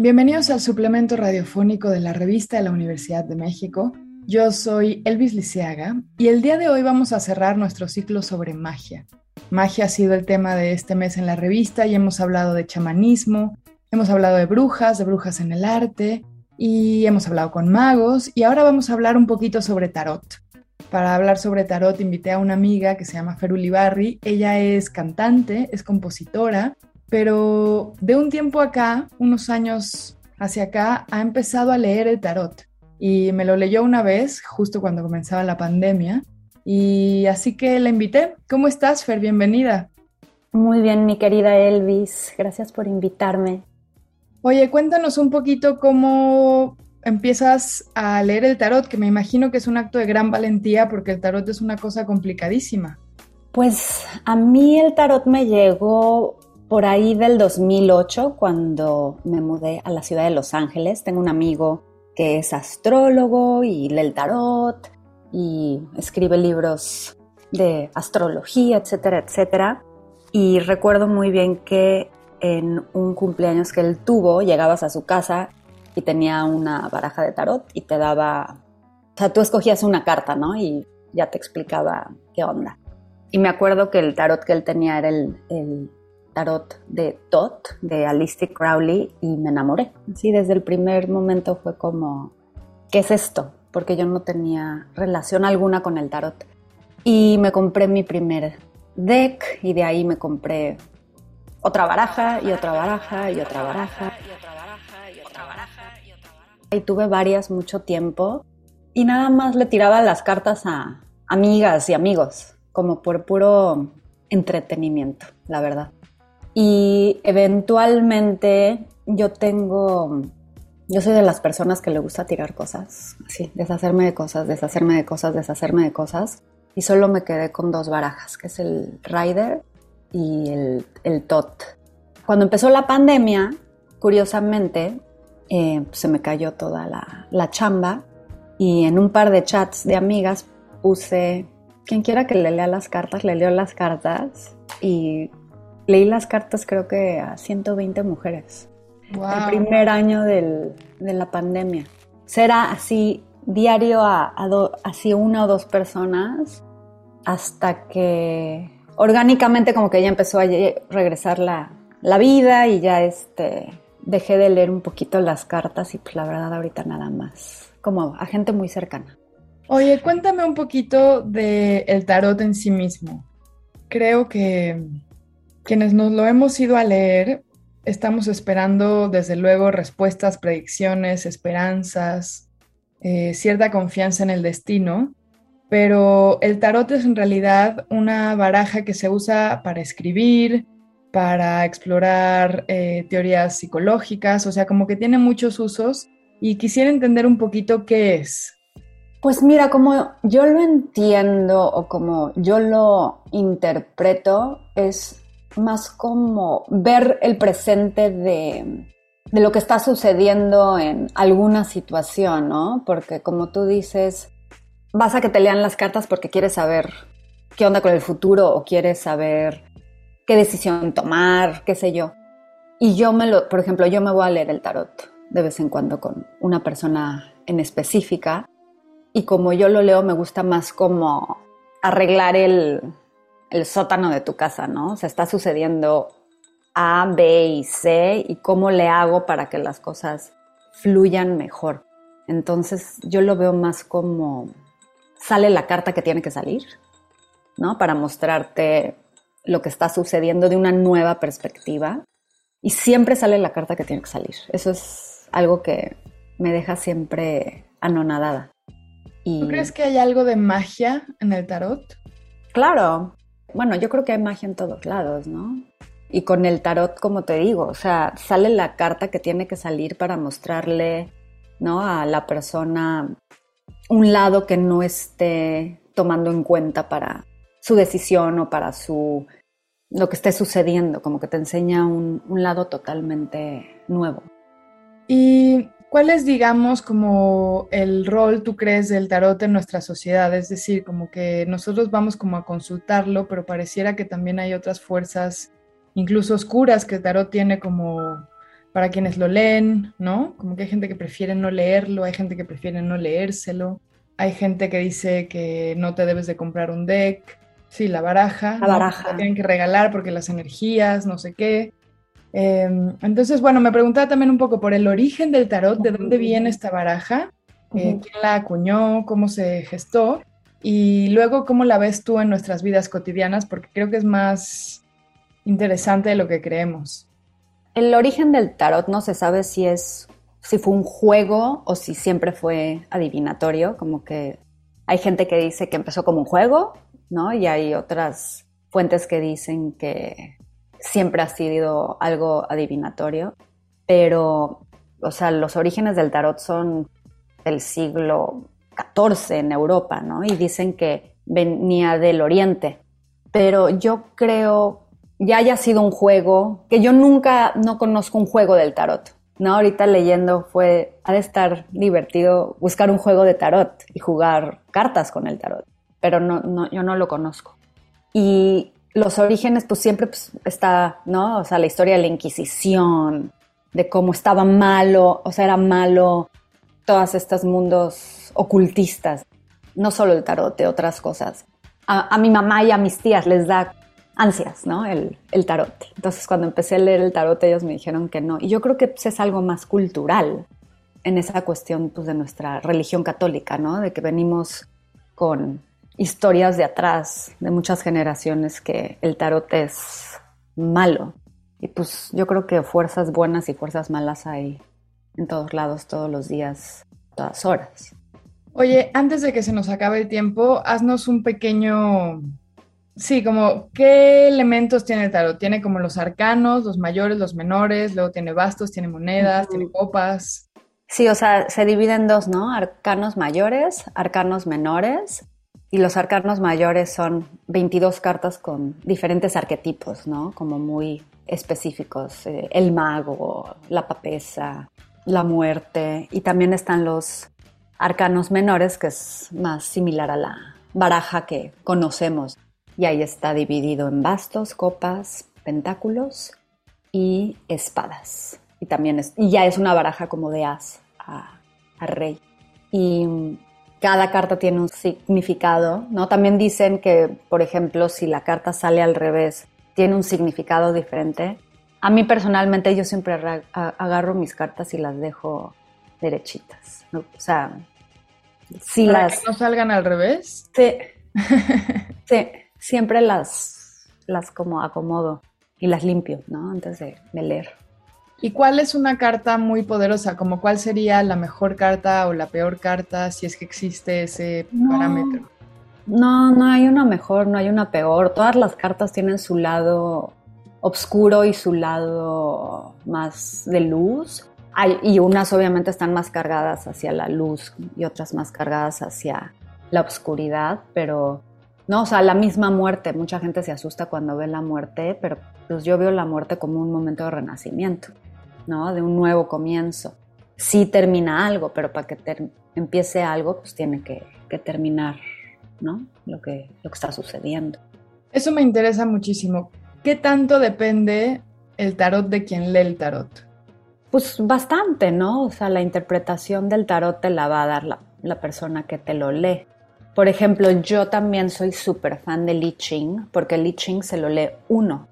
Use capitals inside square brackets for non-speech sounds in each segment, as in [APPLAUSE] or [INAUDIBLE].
Bienvenidos al suplemento radiofónico de la revista de la Universidad de México. Yo soy Elvis Liceaga y el día de hoy vamos a cerrar nuestro ciclo sobre magia. Magia ha sido el tema de este mes en la revista y hemos hablado de chamanismo, hemos hablado de brujas, de brujas en el arte y hemos hablado con magos y ahora vamos a hablar un poquito sobre tarot. Para hablar sobre tarot invité a una amiga que se llama Feruli Barri. Ella es cantante, es compositora pero de un tiempo acá, unos años hacia acá, ha empezado a leer el tarot y me lo leyó una vez, justo cuando comenzaba la pandemia, y así que la invité. ¿Cómo estás, Fer? Bienvenida. Muy bien, mi querida Elvis, gracias por invitarme. Oye, cuéntanos un poquito cómo empiezas a leer el tarot, que me imagino que es un acto de gran valentía porque el tarot es una cosa complicadísima. Pues a mí el tarot me llegó por ahí del 2008, cuando me mudé a la ciudad de Los Ángeles, tengo un amigo que es astrólogo y lee el tarot y escribe libros de astrología, etcétera, etcétera. Y recuerdo muy bien que en un cumpleaños que él tuvo, llegabas a su casa y tenía una baraja de tarot y te daba, o sea, tú escogías una carta, ¿no? Y ya te explicaba qué onda. Y me acuerdo que el tarot que él tenía era el, el tarot de Tot, de Alistair Crowley, y me enamoré. Sí, desde el primer momento fue como, ¿qué es esto? Porque yo no tenía relación alguna con el tarot. Y me compré mi primer deck y de ahí me compré otra baraja y otra baraja y otra baraja. Y tuve varias mucho tiempo y nada más le tiraba las cartas a amigas y amigos, como por puro entretenimiento, la verdad. Y eventualmente yo tengo, yo soy de las personas que le gusta tirar cosas, así, deshacerme de cosas, deshacerme de cosas, deshacerme de cosas. Y solo me quedé con dos barajas, que es el Rider y el, el Tot. Cuando empezó la pandemia, curiosamente, eh, se me cayó toda la, la chamba y en un par de chats de amigas puse, quien quiera que le lea las cartas, le leo las cartas y leí las cartas creo que a 120 mujeres. El primer año de la pandemia. Será así diario a, así una o dos personas hasta que orgánicamente como que ya empezó a regresar la, la vida y ya este, dejé de leer un poquito las cartas y pues la verdad ahorita nada más, como a gente muy cercana. Oye, cuéntame un poquito del el tarot en sí mismo. Creo que quienes nos lo hemos ido a leer, estamos esperando desde luego respuestas, predicciones, esperanzas, eh, cierta confianza en el destino, pero el tarot es en realidad una baraja que se usa para escribir, para explorar eh, teorías psicológicas, o sea, como que tiene muchos usos y quisiera entender un poquito qué es. Pues mira, como yo lo entiendo o como yo lo interpreto, es más como ver el presente de, lo que está sucediendo en alguna situación, ¿no? Porque como tú dices, vas a que te lean las cartas porque quieres saber qué onda con el futuro o quieres saber qué decisión tomar, qué sé yo. Y yo me lo, por ejemplo, yo me voy a leer el tarot de vez en cuando con una persona en específica y como yo lo leo me gusta más como arreglar el, el sótano de tu casa, ¿no? O sea, está sucediendo A, B y C y cómo le hago para que las cosas fluyan mejor. Entonces yo lo veo más como sale la carta que tiene que salir, ¿no? Para mostrarte lo que está sucediendo de una nueva perspectiva. Y siempre sale la carta que tiene que salir. Eso es algo que me deja siempre anonadada. ¿Tú crees que hay algo de magia en el tarot? Claro, bueno, yo creo que hay magia en todos lados, ¿no? Y con el tarot, como te digo, o sea, sale la carta que tiene que salir para mostrarle, ¿no? A la persona un lado que no esté tomando en cuenta para su decisión o para su lo que esté sucediendo, como que te enseña un, un lado totalmente nuevo. ¿Y cuál es, digamos, como el rol, tú crees, del tarot en nuestra sociedad? Es decir, como que nosotros vamos como a consultarlo, pero pareciera que también hay otras fuerzas, incluso oscuras, que el tarot tiene como para quienes lo leen, ¿no? Como que hay gente que prefiere no leerlo, hay gente que prefiere no leérselo, hay gente que dice que no te debes de comprar un deck, sí, la baraja, la baraja. tienen que regalar porque las energías, no sé qué. Em, entonces, bueno, me preguntaba también un poco por el origen del tarot, de dónde viene esta baraja, eh, quién la acuñó, cómo se gestó y luego cómo la ves tú en nuestras vidas cotidianas, porque creo que es más interesante de lo que creemos. El origen del tarot no se sabe si es si fue un juego o si siempre fue adivinatorio, como que hay gente que dice que empezó como un juego, ¿no? Y hay otras fuentes que dicen que siempre ha sido algo adivinatorio, pero, o sea, los orígenes del tarot son del siglo XIV en Europa, ¿no? Y dicen que venía del Oriente, pero yo creo ya haya sido un juego, que yo nunca, no conozco un juego del tarot. No, ahorita leyendo fue, ha de estar divertido buscar un juego de tarot y jugar cartas con el tarot, pero no, no yo no lo conozco. Y los orígenes, pues siempre pues, está, ¿no? O sea, la historia de la Inquisición, de cómo estaba malo, o sea, era malo todos estos mundos ocultistas, no solo el tarot, de otras cosas. A, mi mamá y a mis tías les da ansias, ¿no? El, el, tarot. Entonces, cuando empecé a leer el tarot, ellos me dijeron que no. Y yo creo que pues, es algo más cultural en esa cuestión pues, de nuestra religión católica, ¿no? De que venimos con historias de atrás, de muchas generaciones, que el tarot es malo. Y pues yo creo que fuerzas buenas y fuerzas malas hay en todos lados, todos los días, todas horas. Oye, antes de que se nos acabe el tiempo, haznos un pequeño, sí, como qué elementos tiene el tarot. Tiene como los arcanos, los mayores, los menores, luego tiene bastos, tiene monedas, tiene copas. Sí, o sea, se divide en dos, ¿no? Arcanos mayores, arcanos menores. Y los arcanos mayores son 22 cartas con diferentes arquetipos, ¿no? Como muy específicos. Eh, el mago, la papesa, la muerte. Y también están los arcanos menores, que es más similar a la baraja que conocemos. Y ahí está dividido en bastos, copas, pentáculos y espadas. Y también es, y ya es una baraja como de as a, a rey. Y cada carta tiene un significado, ¿no? También dicen que, por ejemplo, si la carta sale al revés, tiene un significado diferente. A mí personalmente yo siempre agarro mis cartas y las dejo derechitas, ¿no? O sea, si ¿Para las... que no salgan al revés? Sí, [LAUGHS] sí, siempre las, las como acomodo y las limpio, ¿no? Antes de leer. ¿Y cuál es una carta muy poderosa? Como cuál sería la mejor carta o la peor carta, si es que existe ese parámetro? No, no hay una mejor, no hay una peor. Todas las cartas tienen su lado oscuro y su lado más de luz. Hay, y unas obviamente están más cargadas hacia la luz y otras más cargadas hacia la oscuridad, pero no, o sea, la misma muerte. Mucha gente se asusta cuando ve la muerte, pero pues yo veo la muerte como un momento de renacimiento. ¿No? De un nuevo comienzo. Sí termina algo, pero para que empiece algo, pues tiene que, terminar, ¿no? Lo que, lo que está sucediendo. Eso me interesa muchísimo. ¿Qué tanto depende el tarot de quien lee el tarot? Pues bastante, ¿no? O sea, la interpretación del tarot te la va a dar la, la persona que te lo lee. Por ejemplo, yo también soy súper fan de Li Ching, porque Li Ching se lo lee uno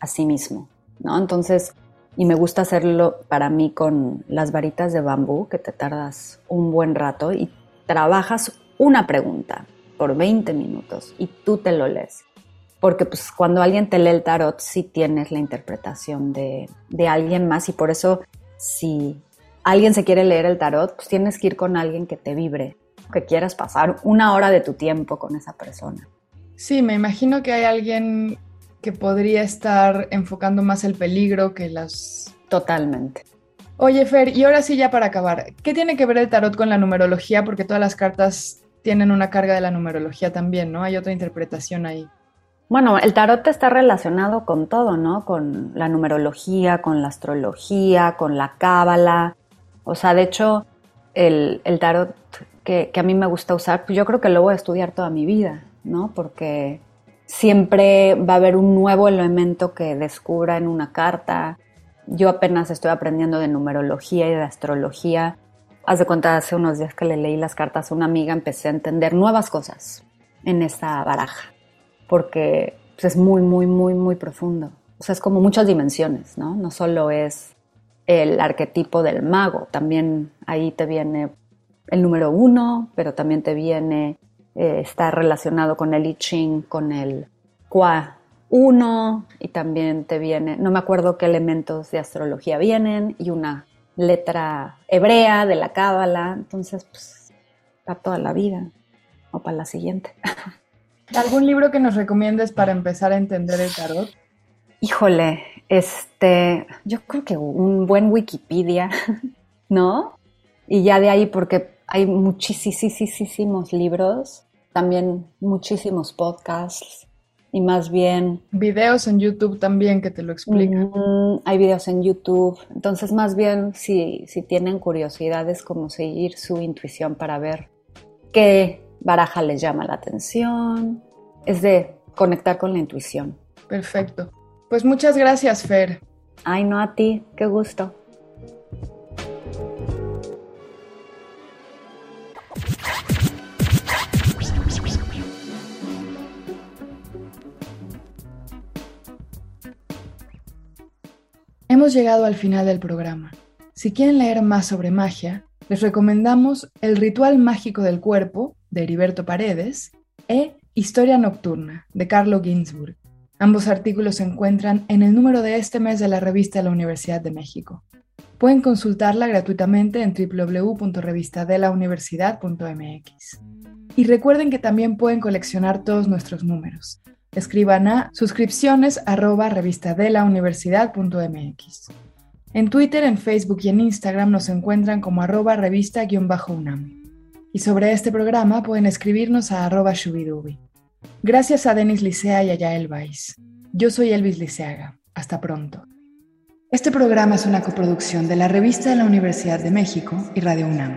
a sí mismo, ¿no? Entonces, y me gusta hacerlo para mí con las varitas de bambú, que te tardas un buen rato y trabajas una pregunta por 20 minutos y tú te lo lees. Porque pues cuando alguien te lee el tarot sí tienes la interpretación de, de alguien más y por eso si alguien se quiere leer el tarot, pues tienes que ir con alguien que te vibre, que quieras pasar una hora de tu tiempo con esa persona. Sí, me imagino que hay alguien que podría estar enfocando más el peligro que las... Totalmente. Oye, Fer, y ahora sí ya para acabar, ¿qué tiene que ver el tarot con la numerología? Porque todas las cartas tienen una carga de la numerología también, ¿no? Hay otra interpretación ahí. Bueno, el tarot está relacionado con todo, ¿no? Con la numerología, con la astrología, con la cábala. O sea, de hecho, el, tarot que, que, a mí me gusta usar, pues yo creo que lo voy a estudiar toda mi vida, ¿no? Porque siempre va a haber un nuevo elemento que descubra en una carta. Yo apenas estoy aprendiendo de numerología y de astrología. Haz de cuenta, hace unos días que le leí las cartas a una amiga, empecé a entender nuevas cosas en esa baraja porque pues, es muy, muy, muy, muy profundo. O sea, es como muchas dimensiones, ¿no? No solo es el arquetipo del mago, también ahí te viene el número uno, pero también te viene, eh, está relacionado con el I Ching, con el Qua uno, y también te viene, no me acuerdo qué elementos de astrología vienen, y una letra hebrea de la cábala, entonces, pues, para toda la vida, o para la siguiente. [LAUGHS] ¿Algún libro que nos recomiendes para empezar a entender el tarot? Híjole, este, yo creo que un buen Wikipedia, [LAUGHS] ¿no? Y ya de ahí, porque hay muchísimos libros, también muchísimos podcasts y más bien... Videos en YouTube también que te lo explican. hay videos en YouTube, entonces más bien si, si tienen curiosidad es como seguir su intuición para ver qué baraja les llama la atención, es de conectar con la intuición. Perfecto. Pues muchas gracias, Fer. Ay, no a ti, qué gusto. Hemos llegado al final del programa. Si quieren leer más sobre magia, les recomendamos El ritual mágico del cuerpo de Heriberto Paredes e Historia Nocturna de Carlo Ginzburg. Ambos artículos se encuentran en el número de este mes de la revista de la Universidad de México. Pueden consultarla gratuitamente en www.revistadelauniversidad.mx. Y recuerden que también pueden coleccionar todos nuestros números. Escriban a suscripciones en Twitter, en Facebook y en Instagram nos encuentran como arroba revista-unam. Y sobre este programa pueden escribirnos a arroba shubidubi. Gracias a Denis Licea y a Yael. Yo soy Elvis Liceaga. Hasta pronto. Este programa es una coproducción de la Revista de la Universidad de México y Radio UNAM.